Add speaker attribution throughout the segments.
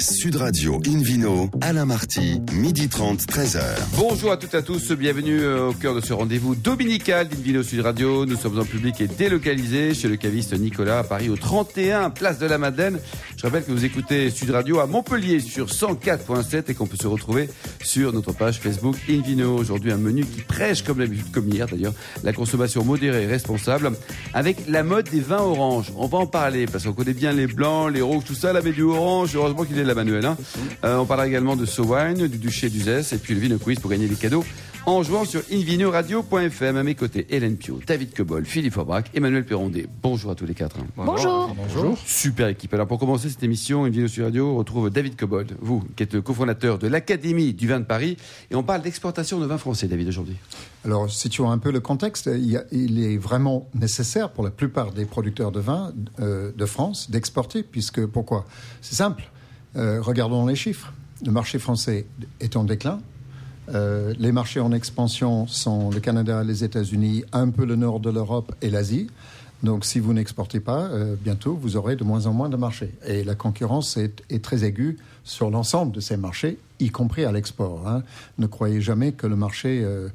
Speaker 1: Sud Radio Invino, Alain Marty, midi 30, 13h.
Speaker 2: Bonjour à toutes et à tous, bienvenue euh, au cœur de ce rendez-vous dominical d'Invino Sud Radio. Nous sommes en public et délocalisés chez le caviste Nicolas à Paris au 31 Place de la Madeleine. Je rappelle que vous écoutez Sud Radio à Montpellier sur 104.7 et qu'on peut se retrouver sur notre page Facebook Invino. Aujourd'hui un menu qui prêche comme d'habitude, comme hier d'ailleurs, la consommation modérée et responsable avec la mode des vins oranges. On va en parler parce qu'on connaît bien les blancs, les rouges, tout ça, là mais du orange, heureusement qu'il est la manuelle. Hein. Euh, on parlera également de Sowine, du Duché d'Uzès et puis le Vino Quiz pour gagner des cadeaux en jouant sur invinoradio.fm. À mes côtés, Hélène Pio, David Cobol, Philippe Aubrac, Emmanuel Perrondet. Bonjour à tous les quatre.
Speaker 3: Bonjour.
Speaker 2: Bonjour. Super équipe. Alors pour commencer cette émission, Invino Sud Radio retrouve David Cobol, vous qui êtes le cofondateur de l'Académie du vin de Paris. Et on parle d'exportation de vin français, David, aujourd'hui.
Speaker 4: Alors, situons un peu le contexte. Il, y a- il est vraiment nécessaire pour la plupart des producteurs de vin euh, de France d'exporter, puisque pourquoi? C'est simple. Euh, regardons les chiffres. Le marché français est en déclin. Euh, les marchés en expansion sont le Canada, les États-Unis, un peu le nord de l'Europe et l'Asie. Donc, si vous n'exportez pas, euh, bientôt, vous aurez de moins en moins de marchés. Et la concurrence est, très aiguë sur l'ensemble de ces marchés, y compris à l'export. hein. Ne croyez jamais que le marché euh,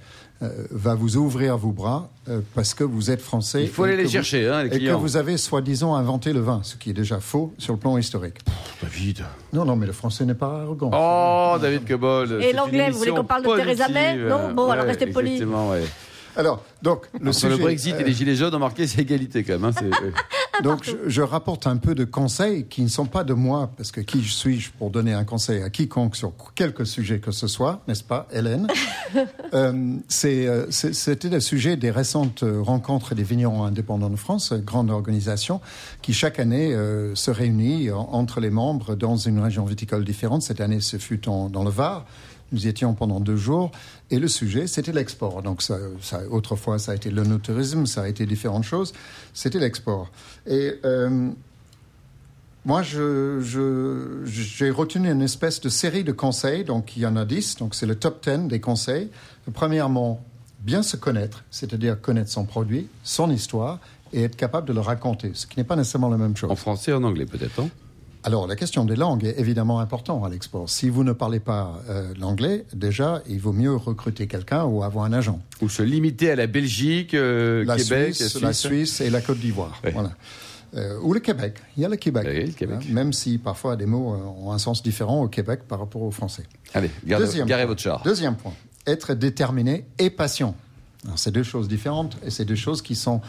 Speaker 4: va vous ouvrir vos bras euh, parce que vous êtes français.
Speaker 2: Il faut aller les
Speaker 4: vous-
Speaker 2: chercher, hein, les
Speaker 4: Et que
Speaker 2: clients.
Speaker 4: vous avez soi-disant inventé le vin, ce qui est déjà faux sur le plan historique.
Speaker 2: David.
Speaker 4: Non, non, mais le français n'est pas arrogant.
Speaker 2: Oh, David Cobol.
Speaker 3: Et l'anglais, vous voulez qu'on parle de Theresa May Non Bon, alors restez poli.
Speaker 2: Exactement, ouais.
Speaker 4: Alors, donc, le
Speaker 2: Entre
Speaker 4: sujet.
Speaker 2: le Brexit et
Speaker 4: euh,
Speaker 2: les Gilets jaunes ont marqué, c'est égalité quand même. hein, ouais.
Speaker 4: Donc, je, je rapporte un peu de conseils qui ne sont pas de moi, parce que qui suis-je pour donner un conseil à quiconque sur quelque sujet que ce soit, n'est-ce pas, Hélène Euh, euh, C'était le sujet des récentes euh, rencontres des vignerons indépendants de France, euh, grande organisation, qui chaque année euh, se réunit en- entre les membres dans une région viticole différente. Cette année, ce fut en- dans le Var. Nous étions pendant deux jours et le sujet, c'était l'export. Donc, ça, autrefois, ça a été le ça a été différentes choses. C'était l'export. Et euh, moi, je- je- j'ai retenu une espèce de série de conseils. Donc, il y en a dix. Donc, c'est le top 10 des conseils. Premièrement, bien se connaître, c'est-à-dire connaître son produit, son histoire et être capable de le raconter, ce qui n'est pas nécessairement la même chose.
Speaker 2: En français en anglais peut-être. hein?
Speaker 4: Alors, la question des langues est évidemment importante à l'export. Si vous ne parlez pas euh, l'anglais, déjà, il vaut mieux recruter quelqu'un ou avoir un agent.
Speaker 2: Ou se limiter à la Belgique, euh,
Speaker 4: la,
Speaker 2: Québec,
Speaker 4: Suisse, la Suisse et la Côte d'Ivoire.
Speaker 2: Ouais.
Speaker 4: Voilà. Euh, ou le Québec. Il y a le Québec.
Speaker 2: Oui, le Québec.
Speaker 4: Hein, même si parfois des mots euh, ont un sens différent au Québec par rapport au français.
Speaker 2: Allez, gardez,
Speaker 4: Deuxième
Speaker 2: garez
Speaker 4: point.
Speaker 2: votre char.
Speaker 4: Deuxième point. Être déterminé et patient. C'est deux choses différentes et c'est deux choses qui sont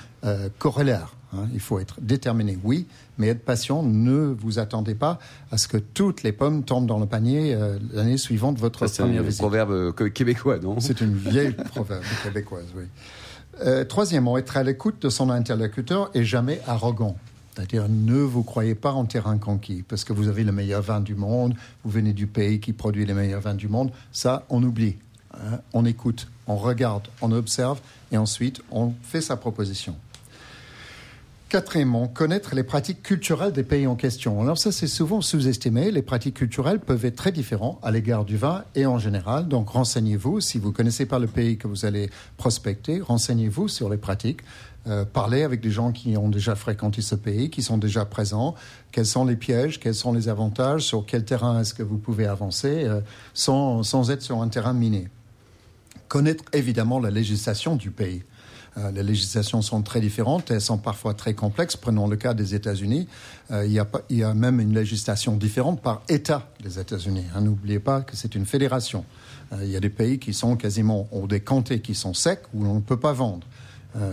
Speaker 4: corollaires. Hein. Il faut être déterminé, oui, mais être patient. Ne vous attendez pas à ce que toutes les pommes tombent dans le panier euh, l'année suivante de votre
Speaker 2: Ça, c'est
Speaker 4: première
Speaker 2: un
Speaker 4: visite.
Speaker 2: proverbe euh, québécois, non?
Speaker 4: C'est une vieille proverbe québécoise, oui. Euh, troisièmement, être à l'écoute de son interlocuteur et jamais arrogant. C'est-à-dire, ne vous croyez pas en terrain conquis, parce que vous avez le meilleur vin du monde, vous venez du pays qui produit les meilleurs vins du monde. Ça, on oublie. hein. On écoute, on regarde, on observe, et ensuite, on fait sa proposition. Quatrièmement, connaître les pratiques culturelles des pays en question. Alors ça, c'est souvent sous-estimé. Les pratiques culturelles peuvent être très différentes à l'égard du vin et en général. Donc renseignez-vous. Si vous ne connaissez pas le pays que vous allez prospecter, renseignez-vous sur les pratiques. Euh, parlez avec des gens qui ont déjà fréquenté ce pays, qui sont déjà présents. Quels sont les pièges? Quels sont les avantages? Sur quel terrain est-ce que vous pouvez avancer euh, sans, sans être sur un terrain miné? Connaître évidemment la législation du pays. Euh, les législations sont très différentes, elles sont parfois très complexes. Prenons le cas des États-Unis. Euh, il, y a même une législation différente par État des États-Unis. hein. N'oubliez pas que c'est une fédération. Euh, il y a des pays qui sont quasiment, ont des comtés qui sont secs où on ne peut pas vendre.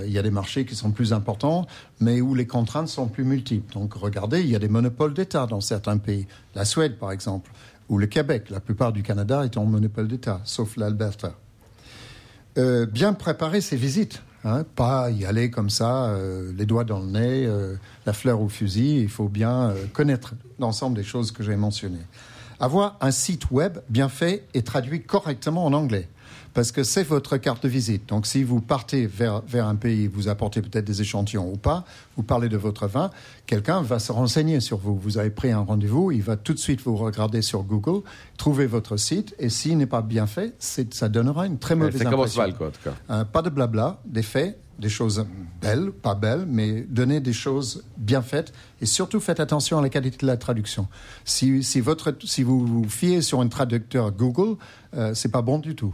Speaker 4: Il y a des marchés qui sont plus importants, mais où les contraintes sont plus multiples. Donc regardez, il y a des monopoles d'État dans certains pays. La Suède, par exemple, ou le Québec. La plupart du Canada est en monopole d'État, sauf l'Alberta. Bien préparer ses visites. Hein, pas y aller comme ça, euh, les doigts dans le nez, euh, la fleur au fusil. Il faut bien euh, connaître l'ensemble des choses que j'ai mentionnées. Avoir un site web bien fait et traduit correctement en anglais. Parce que c'est votre carte de visite. Donc si vous partez vers, vers un pays, vous apportez peut-être des échantillons ou pas, vous parlez de votre vin, quelqu'un va se renseigner sur vous. Vous avez pris un rendez-vous, il va tout de suite vous regarder sur Google, trouver votre site, et s'il n'est pas bien fait, ça donnera une très mauvaise impression. Ça
Speaker 2: commence mal, quoi, en tout cas.
Speaker 4: Euh, pas de blabla, des faits, des choses belles, pas belles, mais donner des choses bien faites et surtout faites attention à la qualité de la traduction. Si, si, votre, si vous vous fiez sur un traducteur Google, euh, c'est pas bon du tout.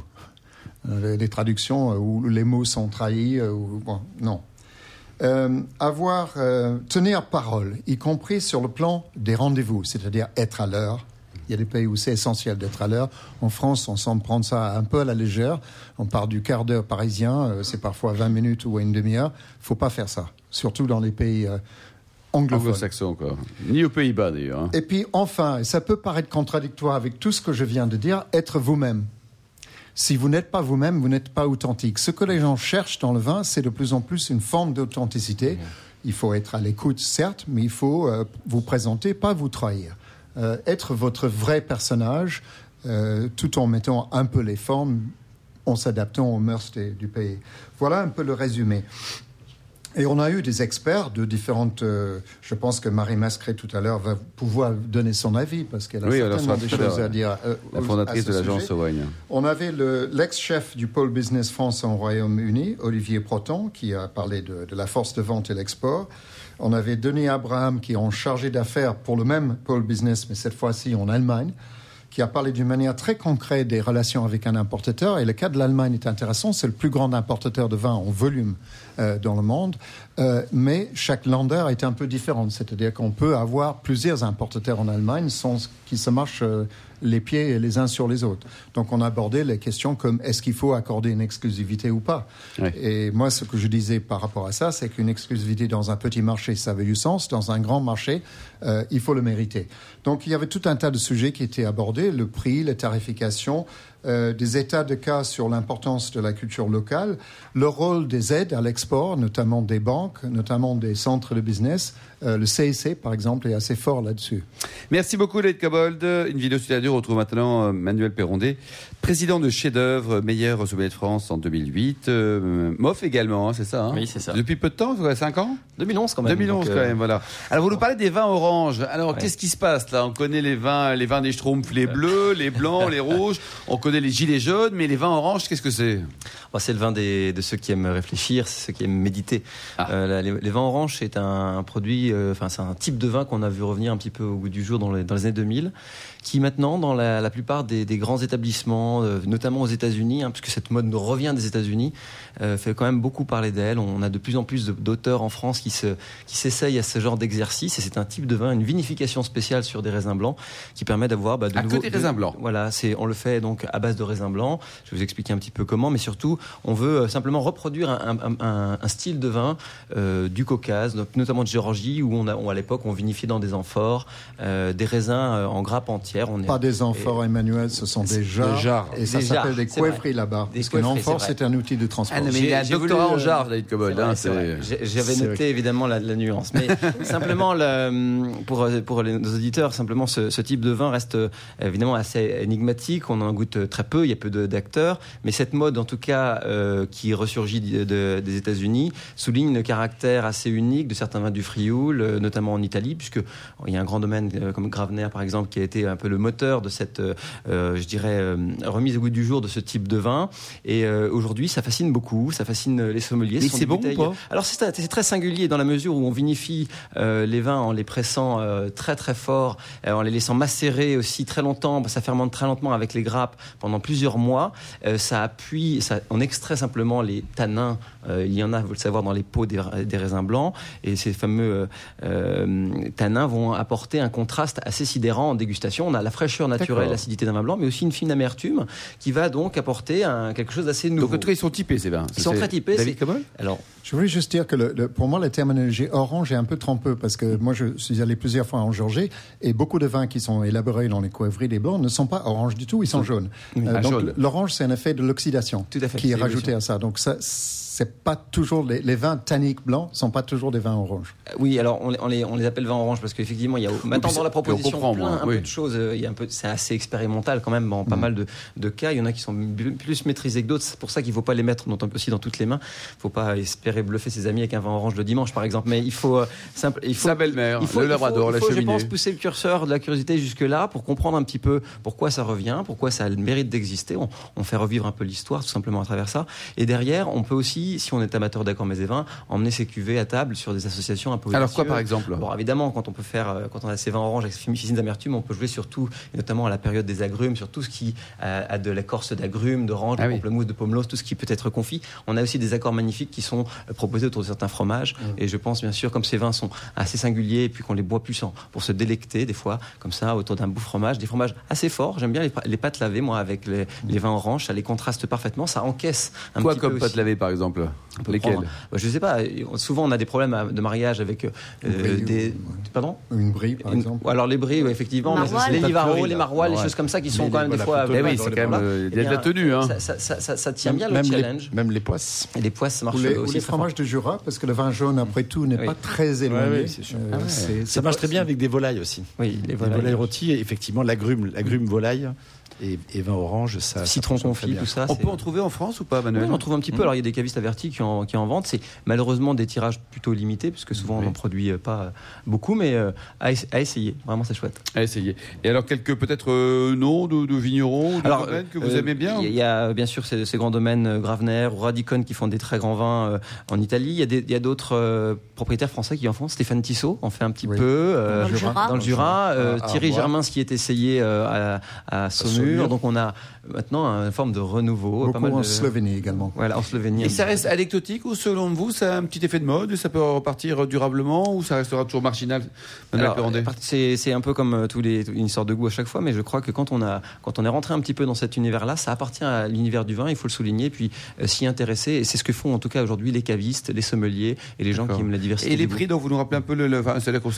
Speaker 4: Euh, les traductions euh, où les mots sont trahis, euh, ou, bon, non. avoir, tenir parole, y compris sur le plan des rendez-vous, c'est-à-dire être à l'heure, il y a des pays où c'est essentiel d'être à l'heure. En France, on semble prendre ça un peu à la légère. On part du quart d'heure parisien, c'est parfois 20 minutes ou une demi-heure. Il ne faut pas faire ça, surtout dans les pays.
Speaker 2: Anglo-saxons, quoi. Ni aux Pays-Bas, d'ailleurs. Hein.
Speaker 4: Et puis, enfin, et ça peut paraître contradictoire avec tout ce que je viens de dire, être vous-même. Si vous n'êtes pas vous-même, vous n'êtes pas authentique. Ce que les gens cherchent dans le vin, c'est de plus en plus une forme d'authenticité. Il faut être à l'écoute, certes, mais il faut euh, vous présenter, pas vous trahir. Euh, être votre vrai personnage, euh, tout en mettant un peu les formes, en s'adaptant aux mœurs du pays. Voilà un peu le résumé. Et on a eu des experts de différentes. Euh, je pense que Marie Mascret tout à l'heure va pouvoir donner son avis parce qu'elle a certainement des choses à dire.
Speaker 2: Euh, la fondatrice de l'agence Owagne.
Speaker 4: On avait l'ex-chef du pôle Business France en Royaume-Uni, Olivier Proton, qui a parlé de, de la force de vente et l'export. On avait Denis Abraham qui est en chargé d'affaires pour le même pôle business, mais cette fois-ci en Allemagne qui a parlé d'une manière très concrète des relations avec un importateur. Et le cas de l'Allemagne est intéressant. C'est le plus grand importateur de vin en volume euh, dans le monde. Euh, mais chaque lander est un peu différent. C'est-à-dire qu'on peut avoir plusieurs importateurs en Allemagne sans qu'ils se marchent euh, les pieds les uns sur les autres. Donc on a abordé les questions comme est-ce qu'il faut accorder une exclusivité ou pas? Et moi, ce que je disais par rapport à ça, c'est qu'une exclusivité dans un petit marché, ça avait du sens. Dans un grand marché, il faut le mériter. Donc il y avait tout un tas de sujets qui étaient abordés, le prix, la tarification, euh, des états de cas sur l'importance de la culture locale, le rôle des aides à l'export, notamment des banques, notamment des centres de business. Euh, le CIC, par exemple, est assez fort là-dessus.
Speaker 2: Merci beaucoup, Led Cabold. Une vidéo studio retrouve maintenant euh, Manuel Perrondé, président de Chef d'œuvre, meilleur sommet de France en 2008. MOF également, hein, c'est ça
Speaker 5: hein Oui, c'est ça.
Speaker 2: Depuis peu de temps, 5 ans
Speaker 5: 2011 quand même.
Speaker 2: 2011 quand même, voilà. Alors, vous nous parlez des vins oranges. Alors, qu'est-ce qui se passe là? On connaît les vins, les vins des Schtroumpfs, les bleus, les blancs, les rouges. On connaît les gilets jaunes, mais les vins oranges, qu'est-ce que c'est?
Speaker 5: Oh, C'est le vin de ceux qui aiment réfléchir, c'est ceux qui aiment méditer. Ah. Euh, les, vins oranges, c'est un, produit, euh, enfin c'est un type de vin qu'on a vu revenir un petit peu au goût du jour dans les, dans les années 2000 qui maintenant, dans la, plupart des, grands établissements, euh, notamment aux États-Unis, hein, puisque cette mode nous revient des États-Unis, euh, fait quand même beaucoup parler d'elle. On a de plus en plus d'auteurs en France qui se qui s'essayent à ce genre d'exercice, et c'est un type de vin, une vinification spéciale sur des raisins blancs, qui permet d'avoir bah, de
Speaker 2: à nouveaux, des raisins blancs.
Speaker 5: Voilà, c'est on le fait donc à base de raisins blancs. Je vais vous expliquer un petit peu comment, mais surtout, on veut euh, simplement reproduire un, style de vin du Caucase, notamment de Géorgie, où on a, à l'époque on vinifiait dans des amphores des raisins en grappe entière
Speaker 4: pas des amphores, Emmanuel, ce sont des jarres. Et ça s'appelle des coueffries là-bas. Parce qu'un amphore, c'est un outil de transport. Ah,
Speaker 2: mais il y a un doctorat en jarre, David Cobold. Hein,
Speaker 5: J'avais noté évidemment la, nuance. Mais simplement, pour, pour nos auditeurs, simplement, ce, type de vin reste évidemment assez énigmatique. On en goûte très peu, il y a peu d'acteurs. Mais cette mode, en tout cas, euh, qui ressurgit des États-Unis, souligne le caractère assez unique de certains vins du Frioul, euh, notamment en Italie, puisque il y a un grand domaine euh, comme Gravener, par exemple, qui a été un peu le moteur de cette, euh, euh, je dirais, euh, remise au goût du jour de ce type de vin. Et aujourd'hui, ça fascine beaucoup, ça fascine les sommeliers.
Speaker 2: Mais c'est bon ou pas?
Speaker 5: Alors c'est très singulier dans la mesure où on vinifie les vins en les pressant très très fort, en les laissant macérer aussi très longtemps. Ça fermente très lentement avec les grappes pendant plusieurs mois. ça appuie, ça, on extrait simplement les tanins. il y en a, vous le savoir, dans les peaux des, raisins blancs. Et ces fameux tanins vont apporter un contraste assez sidérant en dégustation. On a la fraîcheur naturelle, l'acidité d'un vin blanc, mais aussi une fine amertume qui va donc apporter un, quelque chose d'assez nouveau.
Speaker 2: Donc en tout cas, ils sont typés ces vins.
Speaker 5: Ils sont très typés.
Speaker 2: David
Speaker 4: Alors, je voulais juste dire que le, pour moi, la terminologie orange est un peu trompeux parce que moi, je suis allé plusieurs fois en Georgie et beaucoup de vins qui sont élaborés dans les coivries des blancs ne sont pas oranges du tout, ils sont jaunes. Euh, donc l'orange, c'est un effet de l'oxydation qui est rajouté à ça. Donc ça c'est pas toujours les, vins tanniques blancs sont pas toujours des vins oranges.
Speaker 5: Euh, oui, alors on les, on les, appelle vins oranges parce qu'effectivement il y a maintenant dans la proposition plein, un peu de choses. Euh, il y a un peu, c'est assez expérimental quand même. Dans pas mm. mal de, de, cas, il y en a qui sont plus maîtrisés que d'autres. C'est pour ça qu'il faut pas les mettre aussi dans toutes les mains. Il faut pas espérer bluffer ses amis avec un vin orange le dimanche par exemple. Mais il faut simple, il faut
Speaker 2: sa belle-mère, il faut, le Labrador,
Speaker 5: la
Speaker 2: faut,
Speaker 5: Je pense pousser le curseur de la curiosité jusque là pour comprendre un petit peu pourquoi ça revient, pourquoi ça a le mérite d'exister. On, on fait revivre un peu l'histoire tout simplement à travers ça. Et derrière, on peut aussi, si on est amateur d'accord mais et vins, emmener ses cuvées à table sur des associations un peu.
Speaker 2: Alors quoi par exemple?
Speaker 5: Bon, évidemment, quand on peut faire, euh, quand on a ses vins oranges avec fines d'amertume, on peut jouer surtout, et notamment à la période des agrumes, sur tout ce qui euh, a de l'écorce d'agrumes, d'orange, ah de pamplemousse, de pomelos, tout ce qui peut être confit. On a aussi des accords magnifiques qui sont euh, proposés autour de certains fromages. Mmh. Et je pense bien sûr, comme ces vins sont assez singuliers et puis qu'on les boit puissants pour se délecter des fois, comme ça, autour d'un beau fromage, des fromages assez forts. J'aime bien les, pâtes lavées, moi, avec les, les, vins oranges, ça les contraste parfaitement, ça encaisse
Speaker 2: un Quoi comme pâtes lavées, par exemple? Lesquelles
Speaker 5: bah, Je sais pas. Souvent, on a des problèmes de mariage avec euh, des.
Speaker 4: Pardon Une brie, par exemple.
Speaker 5: Alors, les bris, effectivement. les livaros, les marois, les choses comme ça qui sont quand même des fois.
Speaker 2: Eh oui, c'est quand même. Il y a de la tenue. Hein.
Speaker 5: Ça tient bien le challenge.
Speaker 4: Même les poisses.
Speaker 5: Et les poisses, ça marche
Speaker 4: aussi. Ou les fromages de Jura, parce que le vin jaune, après tout, n'est pas très éloigné.
Speaker 6: Euh, ah ça marche très bien avec des volailles aussi.
Speaker 5: Oui, les volailles
Speaker 6: rôties, effectivement, l'agrume volaille et, vin orange, ça.
Speaker 5: Citron confit, tout ça.
Speaker 2: On peut en trouver en France ou pas, Manuel
Speaker 5: Oui, on en trouve un petit peu. Alors il y a des cavistes avertis qui en, qui en vendent. C'est malheureusement des tirages plutôt limités, puisque souvent on n'en produit pas beaucoup, mais euh, à, essayer. Vraiment, c'est chouette.
Speaker 2: À essayer. Et alors quelques peut-être euh, noms de, vignerons, de alors, domaines que vous euh, aimez bien
Speaker 5: Il y, a bien sûr ces, grands domaines Gravener ou Radicon qui font des très grands vins en Italie. Il y a d'autres propriétaires français qui en font. Stéphane Tissot en fait un petit peu
Speaker 3: dans, le Jura.
Speaker 5: Dans le Jura. Thierry Germain, ce qui est essayé à, à Saumur. Donc on a maintenant une forme de renouveau.
Speaker 4: Beaucoup pas mal en Slovénie également.
Speaker 5: Voilà, en Slovénie.
Speaker 2: Et ça reste anecdotique ou selon vous, ça a un petit effet de mode Ça peut repartir durablement ou ça restera toujours marginal
Speaker 5: C'est un peu comme euh, tous les, une sorte de goût à chaque fois, mais je crois que quand on, a, quand on est rentré un petit peu dans cet univers-là, ça appartient à l'univers du vin, il faut le souligner, puis euh, s'y intéresser. Et c'est ce que font en tout cas aujourd'hui les cavistes, les sommeliers et les gens qui aiment la diversité.
Speaker 2: Et les prix dont vous nous rappelez un peu le, le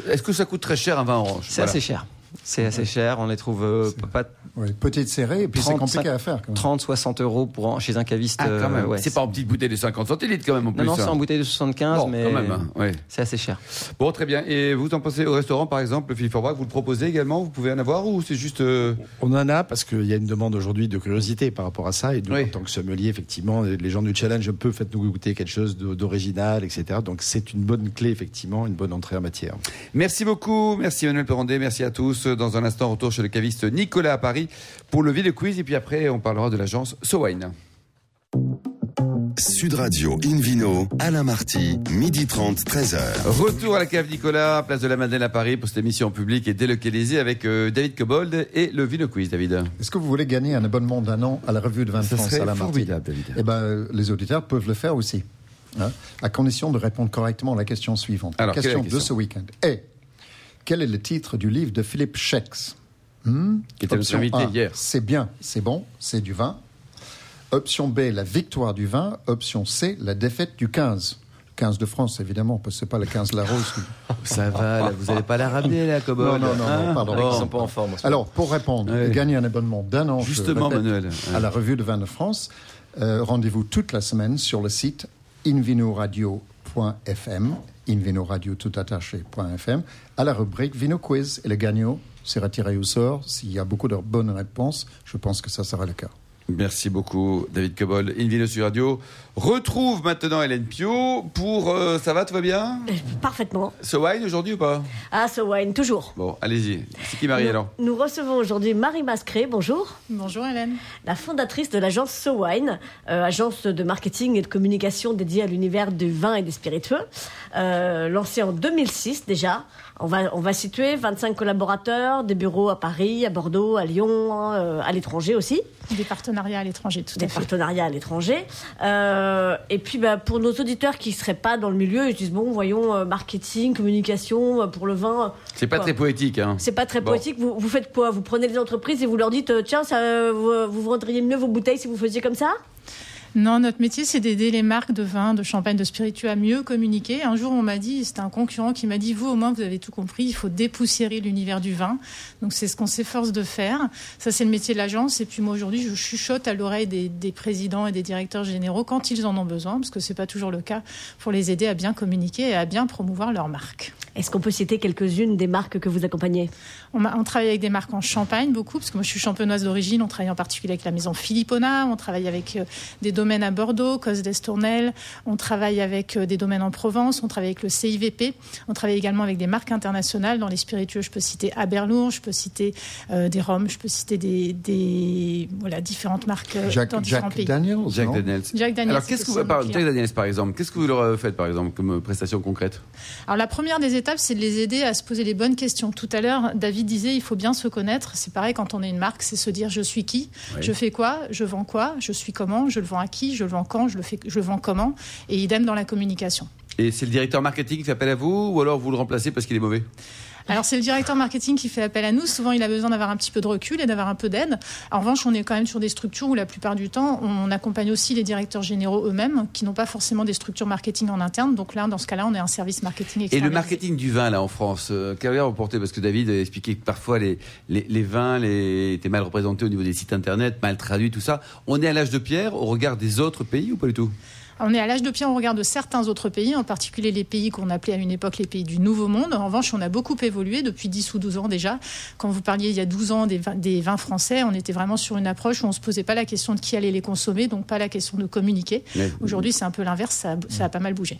Speaker 2: Est-ce que ça coûte très cher un vin orange?
Speaker 5: C'est assez cher. C'est assez cher, on les trouve euh, pas.
Speaker 4: Oui, petite serrée, et puis c'est compliqué à faire.
Speaker 5: 30, 60 euros pour chez un caviste.
Speaker 2: Ah, quand même. Euh, c'est pas en petite bouteille de 50 centilitres quand même en plus.
Speaker 5: Non, non, c'est en bouteille de 75, mais quand même, hein, c'est assez cher.
Speaker 2: Bon, très bien. Et vous en pensez au restaurant, par exemple, Philippe Forbach, vous le proposez également Vous pouvez en avoir ou c'est juste euh,
Speaker 6: On en a parce qu'il y a une demande aujourd'hui de curiosité par rapport à ça, et en tant que sommelier, effectivement, les gens du challenge, peu faites-nous goûter quelque chose d'original, etc. Donc c'est une bonne clé, effectivement, une bonne entrée en matière.
Speaker 2: Merci beaucoup, merci Emmanuel Perrondé, merci à tous. Dans un instant, retour chez le caviste Nicolas à Paris pour le de quiz. Et puis après, on parlera de l'agence Sowine.
Speaker 1: Sud Radio Invino, Alain Marty, midi 30, 13h.
Speaker 2: Retour à la cave Nicolas, place de la Madeleine à Paris pour cette émission publique et délocalisée avec euh, David Cobold et le Vino Quiz, David.
Speaker 4: Est-ce que vous voulez gagner un abonnement d'un an à la revue de 20 France, Alain Marty
Speaker 2: David.
Speaker 4: Eh ben, les auditeurs peuvent le faire aussi, hein, à condition de répondre correctement à la question suivante.
Speaker 2: Alors,
Speaker 4: la question,
Speaker 2: de
Speaker 4: ce week-end est quel est le titre du livre de Philippe Schex
Speaker 2: Hmm? Qui était notre invité hier.
Speaker 4: C'est bien, c'est bon, c'est du vin. Option B, la victoire du vin. Option C, la défaite du 15. 15 de France, évidemment, parce que c'est pas le 15 la Rose.
Speaker 2: Ça va, vous n'allez pas la ramener, la Cobol.
Speaker 4: Non, non, non, non, pardon.
Speaker 5: Ils sont pas en forme.
Speaker 4: Alors, pour répondre, gagner un abonnement d'un an
Speaker 2: Justement, Manuel.
Speaker 4: à la revue de vin de France, euh, rendez-vous toute la semaine sur le site invinoradio.fm, invinoradio.fm, à la rubrique Vino Quiz. Et le gagnant sera tiré au sort. S'il y a beaucoup de bonnes réponses, je pense que ça sera le cas.
Speaker 2: Merci beaucoup, David Cobol. Invino sur Radio retrouve maintenant Hélène Pio pour. Euh, ça va, tout va bien?
Speaker 3: Euh, Parfaitement.
Speaker 2: wine aujourd'hui ou pas?
Speaker 3: Ah, wine, toujours.
Speaker 2: Bon, allez-y. C'est qui Marie alors?
Speaker 3: Nous recevons aujourd'hui Marie Mascré. Bonjour.
Speaker 7: Bonjour Hélène.
Speaker 3: La fondatrice de l'agence SoWine, euh, agence de marketing et de communication dédiée à l'univers du vin et des spiritueux. lancée en 2006 déjà. On va, on va situer 25 collaborateurs, des bureaux à Paris, à Bordeaux, à Lyon, euh, à l'étranger aussi.
Speaker 7: Des partenariats à l'étranger, tout
Speaker 3: à fait. Des partenariats à l'étranger. Euh, et puis, bah, pour nos auditeurs qui ne seraient pas dans le milieu, ils disent bon, voyons, euh, marketing, communication pour le vin.
Speaker 2: C'est pas très poétique, hein.
Speaker 3: C'est pas très poétique. Vous, vous faites quoi? Vous prenez des entreprises et vous leur dites tiens, ça, vous, vous vendriez mieux vos bouteilles si vous faisiez comme ça?
Speaker 7: Non, notre métier, c'est d'aider les marques de vin, de champagne, de spiritueux à mieux communiquer. Un jour, on m'a dit, c'était un concurrent qui m'a dit, vous, au moins, vous avez tout compris, il faut dépoussiérer l'univers du vin. Donc, c'est ce qu'on s'efforce de faire. Ça, c'est le métier de l'agence. Et puis, moi, aujourd'hui, je chuchote à l'oreille des, présidents et des directeurs généraux quand ils en ont besoin, parce que c'est pas toujours le cas, pour les aider à bien communiquer et à bien promouvoir leur marque.
Speaker 3: Est-ce qu'on peut citer quelques-unes des marques que vous accompagnez?
Speaker 7: On, on, travaille avec des marques en Champagne beaucoup, parce que moi je suis champenoise d'origine. On travaille en particulier avec la maison Philippona. On travaille avec euh, des domaines à Bordeaux, Cos d'Estournel. On travaille avec euh, des domaines en Provence. On travaille avec le CIVP. On travaille également avec des marques internationales. Dans les spiritueux, je peux citer Aberlour, je peux citer euh, des rhums, je peux citer des, des voilà, différentes marques
Speaker 4: Jack,
Speaker 7: dans différents pays.
Speaker 4: Daniels,
Speaker 2: Jack
Speaker 4: non?
Speaker 2: Daniels.
Speaker 7: Jack Daniels.
Speaker 2: Alors, qu'est-ce que vous, par, Jack Daniels, par exemple, qu'est-ce que vous leur faites, par exemple, comme prestation concrète?
Speaker 7: Alors, la première des étapes, c'est de les aider à se poser les bonnes questions. Tout à l'heure, David disait, il faut bien se connaître. C'est pareil quand on est une marque, c'est se dire, je suis qui,
Speaker 2: Oui.
Speaker 7: je fais quoi, je vends quoi, je suis comment, je le vends à qui, je le vends quand, je le, fais, je le vends comment, et idem dans la communication.
Speaker 2: Et c'est le directeur marketing qui fait appel à vous, ou alors vous le remplacez parce qu'il est mauvais?
Speaker 7: Alors c'est le directeur marketing qui fait appel à nous. Souvent il a besoin d'avoir un petit peu de recul et d'avoir un peu d'aide. En revanche, on est quand même sur des structures où la plupart du temps, on accompagne aussi les directeurs généraux eux-mêmes qui n'ont pas forcément des structures marketing en interne. Donc là, dans ce cas-là, on est un service marketing
Speaker 2: Et le marketing du vin, là, en France, euh, qu'avez-vous reporté Parce que David a expliqué que parfois les, les, les vins les, étaient mal représentés au niveau des sites internet, mal traduits, tout ça. On est à l'âge de pierre au regard des autres pays ou pas du tout?
Speaker 7: On est à l'âge de pierre, on regarde certains autres pays, en particulier les pays qu'on appelait à une époque les pays du Nouveau Monde. En revanche, on a beaucoup évolué depuis 10 ou 12 ans déjà. Quand vous parliez il y a 12 ans des vins, des vins français, on était vraiment sur une approche où on ne se posait pas la question de qui allait les consommer, donc pas la question de communiquer.
Speaker 2: Mais-
Speaker 7: Aujourd'hui, c'est un peu l'inverse, ça, ça a pas mal bougé.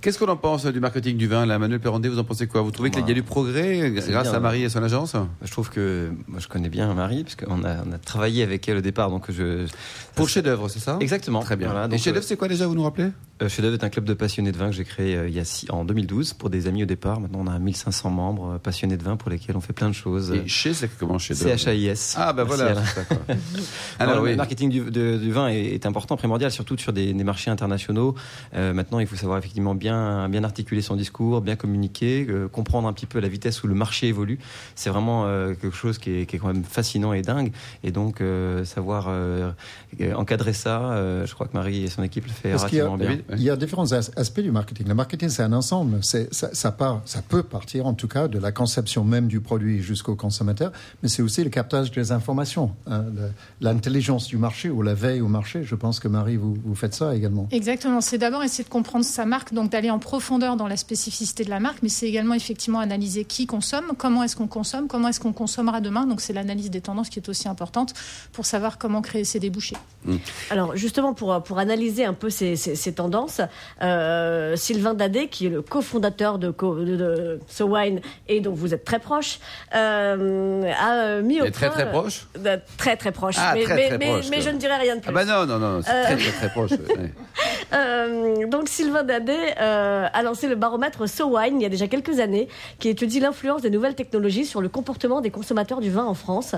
Speaker 2: Qu'est-ce qu'on en pense euh, du marketing du vin là, Manuel Perrandé, vous en pensez quoi? Vous trouvez qu'il y a du progrès euh, grâce
Speaker 5: bien,
Speaker 2: à Marie et son agence?
Speaker 5: Je trouve que moi je connais bien Marie parce qu'on a, on a travaillé avec elle au départ, donc je
Speaker 2: Pour chef d'œuvre, c'est ça?
Speaker 5: Exactement
Speaker 2: Très bien.
Speaker 5: Voilà,
Speaker 2: et
Speaker 5: donc,
Speaker 2: chef d'œuvre, c'est quoi déjà Vous nous rappelez
Speaker 5: euh, Chef d'œuvre est un club de passionnés de vin que j'ai créé euh, il y a six- en 2012 pour des amis au départ. Maintenant on a 1500 membres euh, passionnés de vin pour lesquels on fait plein de choses.
Speaker 2: Et chez, c'est comment chez
Speaker 5: CHAIS.
Speaker 2: Ah bah
Speaker 5: Merci,
Speaker 2: voilà.
Speaker 5: Alors,
Speaker 2: Alors
Speaker 5: le
Speaker 2: oui.
Speaker 5: marketing du, de- du vin est, est important, primordial, surtout sur des, des marchés internationaux. Euh, maintenant, il faut savoir effectivement bien, bien articuler son discours, bien communiquer, euh, comprendre un petit peu la vitesse où le marché évolue. C'est vraiment euh, quelque chose qui est, qui est quand même fascinant et dingue. Et donc, euh, savoir encadrer ça, euh, je crois que Marie et son équipe le fait Bien.
Speaker 4: Il y a différents as- aspects du marketing. Le marketing, c'est un ensemble. C'est- Ça, ça, part, ça peut partir, en tout cas, de la conception même du produit jusqu'au consommateur, mais c'est aussi le captage des informations, hein, l'intelligence du marché ou la veille au marché. Je pense que Marie, vous, vous faites ça également.
Speaker 7: Exactement. C'est d'abord essayer de comprendre sa marque, donc d'aller en profondeur dans la spécificité de la marque, mais c'est également effectivement analyser qui consomme, comment est-ce qu'on consomme, comment est-ce qu'on consommera demain. Donc c'est l'analyse des tendances qui est aussi importante pour savoir comment créer ses débouchés.
Speaker 3: Alors justement, pour, pour analyser un peu ces, ces- ces tendances, euh, Sylvain Dadé, qui est le cofondateur de, co- de, de So Wine et dont vous êtes très proche, euh, a euh, mis au
Speaker 2: Et très
Speaker 3: point-
Speaker 2: très proche
Speaker 3: Euh, très très proche.
Speaker 2: Ah,
Speaker 3: mais
Speaker 2: très,
Speaker 3: mais-
Speaker 2: très
Speaker 3: mais-
Speaker 2: proche,
Speaker 3: mais je ne dirai rien de plus.
Speaker 2: Ah bah non, non, non, c'est très très très proche. ouais.
Speaker 3: Donc Sylvain Dadé a lancé le baromètre So Wine il y a déjà quelques années, qui étudie l'influence des nouvelles technologies sur le comportement des consommateurs du vin en France.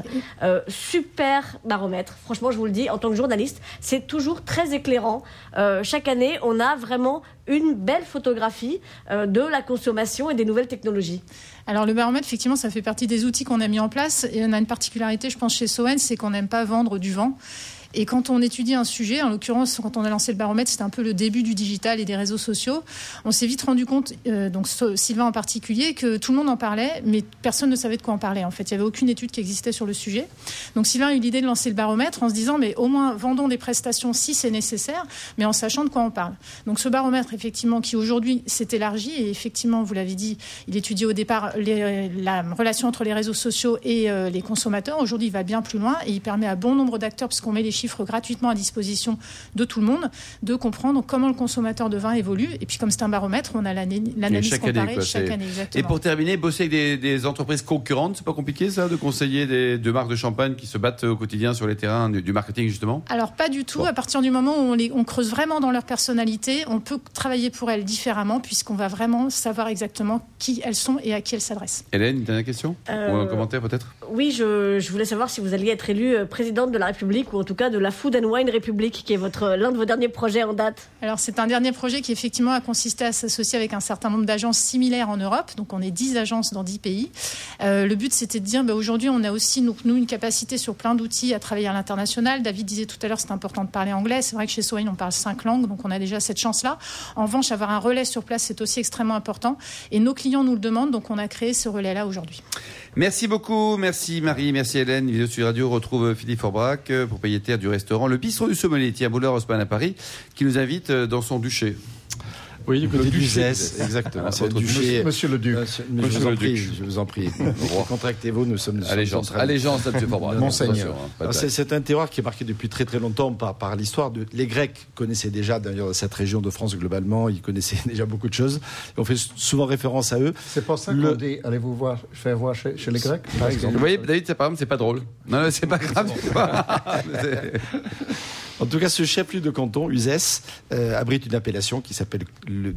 Speaker 3: Super baromètre, franchement je vous le dis, en tant que journaliste, c'est toujours très éclairant. Euh, chaque année, on a vraiment une belle photographie euh, de la consommation et des nouvelles technologies.
Speaker 7: Alors le baromètre, effectivement, ça fait partie des outils qu'on a mis en place. Et on a une particularité, je pense, chez Soen, c'est qu'on n'aime pas vendre du vent. Et quand on étudie un sujet, en l'occurrence, quand on a lancé le baromètre, c'était un peu le début du digital et des réseaux sociaux. On s'est vite rendu compte, euh, donc Sylvain en particulier, que tout le monde en parlait, mais personne ne savait de quoi en parler. En fait, il n'y avait aucune étude qui existait sur le sujet. Donc Sylvain a eu l'idée de lancer le baromètre en se disant, mais au moins vendons des prestations si c'est nécessaire, mais en sachant de quoi on parle. Donc ce baromètre, effectivement, qui aujourd'hui s'est élargi, et effectivement, vous l'avez dit, il étudie au départ la relation entre les réseaux sociaux et euh, les consommateurs. Aujourd'hui, il va bien plus loin et il permet à bon nombre d'acteurs, puisqu'on met les chiffres gratuitement à disposition de tout le monde, de comprendre comment le consommateur de vin évolue. Et puis comme c'est un baromètre, on a l'ana- l'analyse
Speaker 2: chaque année,
Speaker 7: comparée
Speaker 2: quoi,
Speaker 7: chaque année.
Speaker 2: Et
Speaker 7: Exactement.
Speaker 2: pour terminer, bosser avec des, des entreprises concurrentes, c'est pas compliqué ça, de conseiller des deux marques de champagne qui se battent au quotidien sur les terrains du, du marketing justement?
Speaker 7: Alors pas du tout.
Speaker 2: Bon.
Speaker 7: À partir du moment où on, les, on creuse vraiment dans leur personnalité, on peut travailler pour elles différemment puisqu'on va vraiment savoir exactement qui elles sont et à qui elles s'adressent.
Speaker 2: Hélène, une dernière question?
Speaker 3: Euh,
Speaker 2: Ou un commentaire peut-être?
Speaker 3: Oui, je, je voulais savoir si vous alliez être élu euh, présidente de la République ou en tout cas de la Food and Wine Republic, qui est votre l'un de vos derniers projets en date.
Speaker 7: Alors c'est un dernier projet qui effectivement a consisté à s'associer avec un certain nombre d'agences similaires en Europe. Donc on est 10 agences dans 10 pays. Euh, le but c'était de dire bah, aujourd'hui on a aussi nous, nous, une capacité sur plein d'outils à travailler à l'international. David disait tout à l'heure c'est important de parler anglais. C'est vrai que chez Soin on parle cinq langues, donc on a déjà cette chance-là. En revanche, avoir un relais sur place c'est aussi extrêmement important. Et nos clients nous le demandent, donc on a créé ce relais-là aujourd'hui.
Speaker 2: Merci beaucoup, merci Marie, merci Hélène. Vidéo sur Radio retrouve Philippe Forbrac, du restaurant Le Bistrot du Sommelier, à Bouleur-Haussmann à Paris, qui nous invite dans son duché.
Speaker 6: Oui, du côté du Zès, exactement.
Speaker 4: C'est duché. Monsieur le Duc.
Speaker 6: Monsieur, monsieur le Duc. Je vous en prie. Contractez-vous, nous sommes.
Speaker 2: Allégeance, allégeance, M. Forbrac.
Speaker 4: Monseigneur.
Speaker 6: C'est un terroir qui est marqué depuis très très longtemps par, par l'histoire. De... Les Grecs connaissaient déjà, d'ailleurs, cette région de France globalement, ils connaissaient déjà beaucoup de choses. On fait souvent référence à eux.
Speaker 4: C'est pour ça qu'on dit allez-vous voir, faire voir chez, chez les Grecs, par exemple.
Speaker 2: Vous voyez, David, par exemple, c'est pas drôle. Non, non c'est pas grave.
Speaker 6: En tout cas, ce chef-lieu de canton, Uzès, euh, abrite une appellation qui s'appelle le,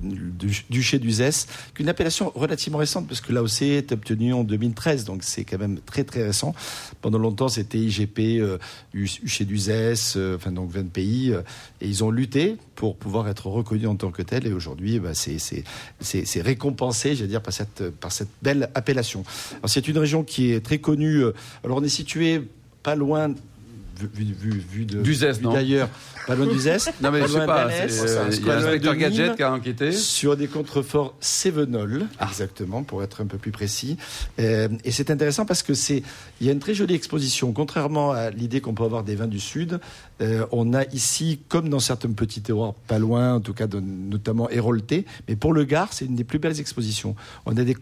Speaker 6: duché d'Uzès, une appellation relativement récente, parce que l'AOC est obtenue en 2013, donc c'est quand même très très récent. Pendant longtemps, c'était IGP, euh, duché d'Uzès, euh, enfin donc 20 pays, euh, et ils ont lutté pour pouvoir être reconnus en tant que tel, et aujourd'hui, bah, c'est récompensé, veux dire, par cette, par cette belle appellation. C'est une région qui est très connue. Alors on est situé pas loin vu, vu, vu d'ailleurs, pas loin d'Uzès.
Speaker 2: non, mais je sais pas. Il y a l'inspecteur Gadget qui a enquêté.
Speaker 6: Sur des contreforts Sévenol, ah. exactement, pour être un peu plus précis. Euh, et c'est intéressant parce que c'est, il y a une très jolie exposition. Contrairement à l'idée qu'on peut avoir des vins du Sud, euh, on a ici, comme dans certains petits terroirs pas loin, en tout cas notamment Hérolté, mais pour le Gard, c'est une des plus belles expositions. On a des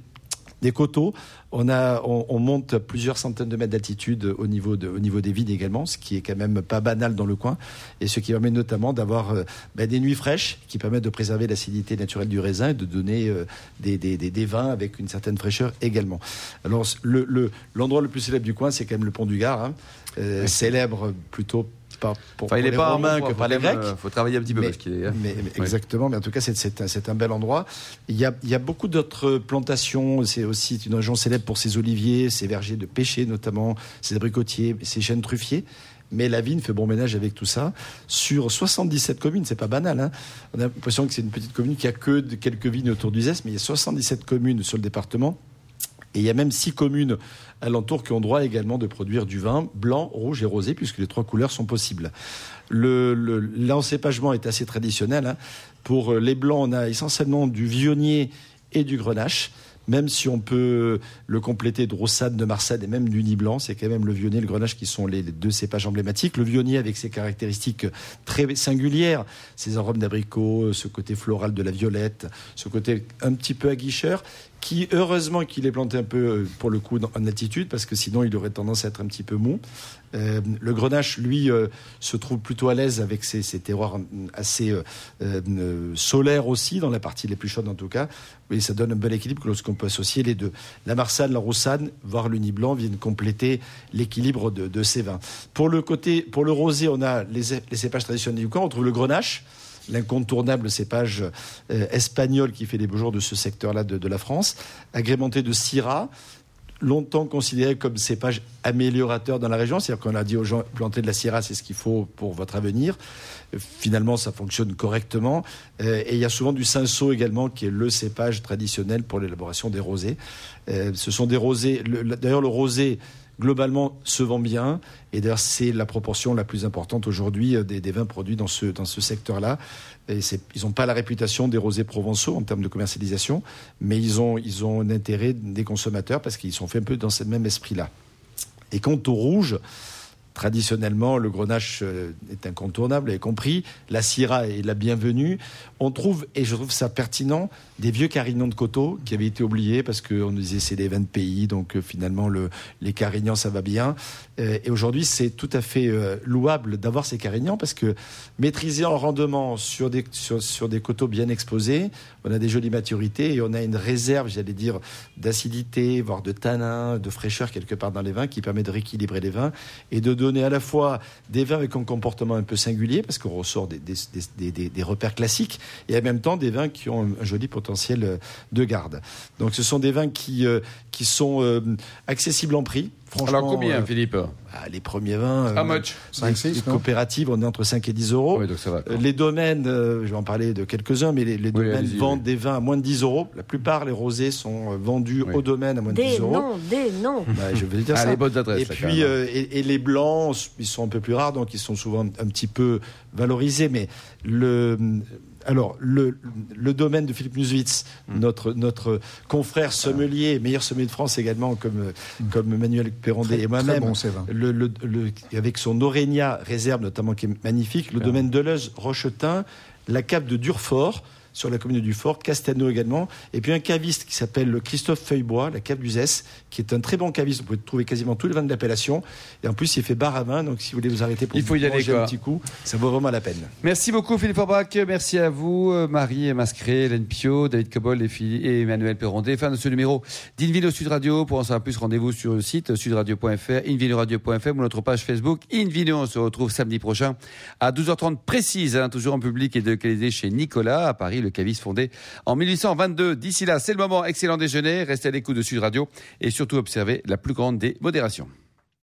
Speaker 6: des coteaux. On, a, on, monte plusieurs centaines de mètres d'altitude au niveau, de, au niveau des vides également, ce qui est quand même pas banal dans le coin, et ce qui permet notamment d'avoir euh, ben, des nuits fraîches qui permettent de préserver l'acidité naturelle du raisin et de donner euh, des, des, des, vins avec une certaine fraîcheur également. Alors l'endroit le, le, plus célèbre du coin, c'est quand même le pont du Gard, hein, euh, célèbre plutôt pas pour,
Speaker 2: enfin, il
Speaker 6: les
Speaker 2: pas
Speaker 6: Romains que par les Grecs.
Speaker 2: Il faut travailler un petit peu
Speaker 6: mais,
Speaker 2: parce qu'il est.
Speaker 6: Hein. Mais, Exactement, mais en tout cas, c'est un, un, bel endroit. Il y a, il y a beaucoup d'autres plantations. C'est aussi une région célèbre pour ses oliviers, ses vergers de pêcher notamment, ses abricotiers, ses chênes truffiers. Mais la vigne fait bon ménage avec tout ça. Sur 77 communes, c'est pas banal. Hein. On a l'impression que c'est une petite commune qui a que quelques vignes autour du Zest, mais il y a 77 communes sur le département. Et il y a même six communes alentours qui ont droit également de produire du vin blanc, rouge et rosé, puisque les trois couleurs sont possibles. L'encépagement le, est assez traditionnel. Hein. Pour les blancs, on a essentiellement du vionnier et du grenache même si on peut le compléter de Rossade, de Marsanne et même du Nid Blanc, c'est quand même le Vionnier et le Grenache qui sont les, deux cépages emblématiques. Le Vionnier avec ses caractéristiques très singulières, ses arômes d'abricot, ce côté floral de la violette, ce côté un petit peu aguicheur, qui heureusement qu'il est planté un peu euh, pour le coup en altitude parce que sinon il aurait tendance à être un petit peu mou. Euh, le grenache, lui, euh, se trouve plutôt à l'aise avec ses, terroirs assez solaires aussi, dans la partie les plus chaudes en tout cas. Et ça donne un bel équilibre lorsqu'on peut associer les deux. La Marsanne, la Roussanne, voire le Blanc viennent compléter l'équilibre de, ces vins. Pour le côté, rosé, on a les, cépages traditionnels du coin. On trouve le grenache l'incontournable cépage euh, espagnol qui fait les beaux jours de ce secteur-là de, la France, agrémenté de Syrah, longtemps considéré comme cépage améliorateur dans la région. C'est-à-dire qu'on a dit aux gens, planter de la Syrah, c'est ce qu'il faut pour votre avenir. Finalement, ça fonctionne correctement. Euh, et il y a souvent du cinsault également, qui est le cépage traditionnel pour l'élaboration des rosés. Euh, ce sont des rosés. D'ailleurs, le rosé globalement se vend bien. Et d'ailleurs, c'est la proportion la plus importante aujourd'hui euh, des, vins produits dans ce, dans ce secteur-là. Et ils n'ont pas la réputation des rosés provençaux en termes de commercialisation, mais ils ont, ils ont un intérêt des consommateurs parce qu'ils sont faits un peu dans ce même esprit-là. Et quant au rouge, traditionnellement, le grenache euh, est incontournable, avez compris. La syrah est la bienvenue. On trouve, et je trouve ça pertinent, des vieux carignans de coteaux qui avaient été oubliés parce qu'on nous disait c'est des vins de pays, donc euh, finalement le, les carignans ça va bien. Euh, et aujourd'hui, c'est tout à fait louable d'avoir ces carignans parce que maîtriser en rendement sur des, coteaux bien exposés, on a des jolies maturités et on a une réserve, j'allais dire, d'acidité, voire de tanin, de fraîcheur quelque part dans les vins qui permet de rééquilibrer les vins et de à la fois des vins avec un comportement un peu singulier, parce qu'on ressort des, repères classiques, et en même temps des vins qui ont un, joli potentiel de garde. Donc ce sont des vins qui, euh, sont euh, accessibles en prix, franchement.
Speaker 2: Alors combien,
Speaker 6: euh,
Speaker 2: Philippe
Speaker 6: ah, les premiers vins.
Speaker 2: How much?
Speaker 4: 5,
Speaker 6: les,
Speaker 4: 6,
Speaker 6: les coopératives, on est entre 5 et 10 euros.
Speaker 2: Oui, donc ça va.
Speaker 6: Euh, Les domaines, euh, je vais en parler de quelques-uns, mais les, les domaines vendent
Speaker 2: oui.
Speaker 6: des vins à moins de 10 euros. La plupart, les rosés sont euh, vendus
Speaker 2: Oui.
Speaker 6: au domaine à moins de
Speaker 3: Des
Speaker 6: 10 euros.
Speaker 3: noms, des noms.
Speaker 6: Bah, je vais dire
Speaker 2: Ah,
Speaker 6: ça.
Speaker 2: les bonnes adresses.
Speaker 6: Et puis, euh, et, et les blancs, ils sont un peu plus rares, donc ils sont souvent un, un petit peu valorisés. Mais le, alors, le, le domaine de Philippe Muswitz,
Speaker 2: Hmm.
Speaker 6: notre, notre confrère sommelier, meilleur sommelier de France également, comme, comme Manuel Perrondet et moi-même,
Speaker 4: bon,
Speaker 6: le, le- le- avec son Aurénia réserve notamment qui est magnifique, le domaine Deleuze Rochetin, la cave de Durfort sur la commune de Durfort, Castano également, et puis un caviste qui s'appelle le Christophe Feuillebois, la cave d'Uzès, qui est un très bon caviste. Vous pouvez trouver quasiment tous les vins de l'appellation. Et en plus, il fait bar à vin, donc si vous voulez vous arrêter pour
Speaker 2: Il faut y aller,
Speaker 6: manger
Speaker 2: quoi.
Speaker 6: un petit coup, ça vaut vraiment la peine.
Speaker 2: Merci beaucoup Philippe Forbach, merci à vous, euh, Marie Mascré, Hélène Pio, David Cobol et Emmanuel Perrondet. Fin de ce numéro d'Invino Sud Radio. Pour en savoir plus, rendez-vous sur le site sudradio.fr, invinoradio.fr ou notre page Facebook Invino. On se retrouve samedi prochain à 12h30 précise, hein, toujours en public et de qualité chez Nicolas à Paris, le caviste fondé en 1822. D'ici là, c'est le moment, excellent déjeuner, restez à l'écoute de Sud Radio et surtout observez la plus grande des modérations.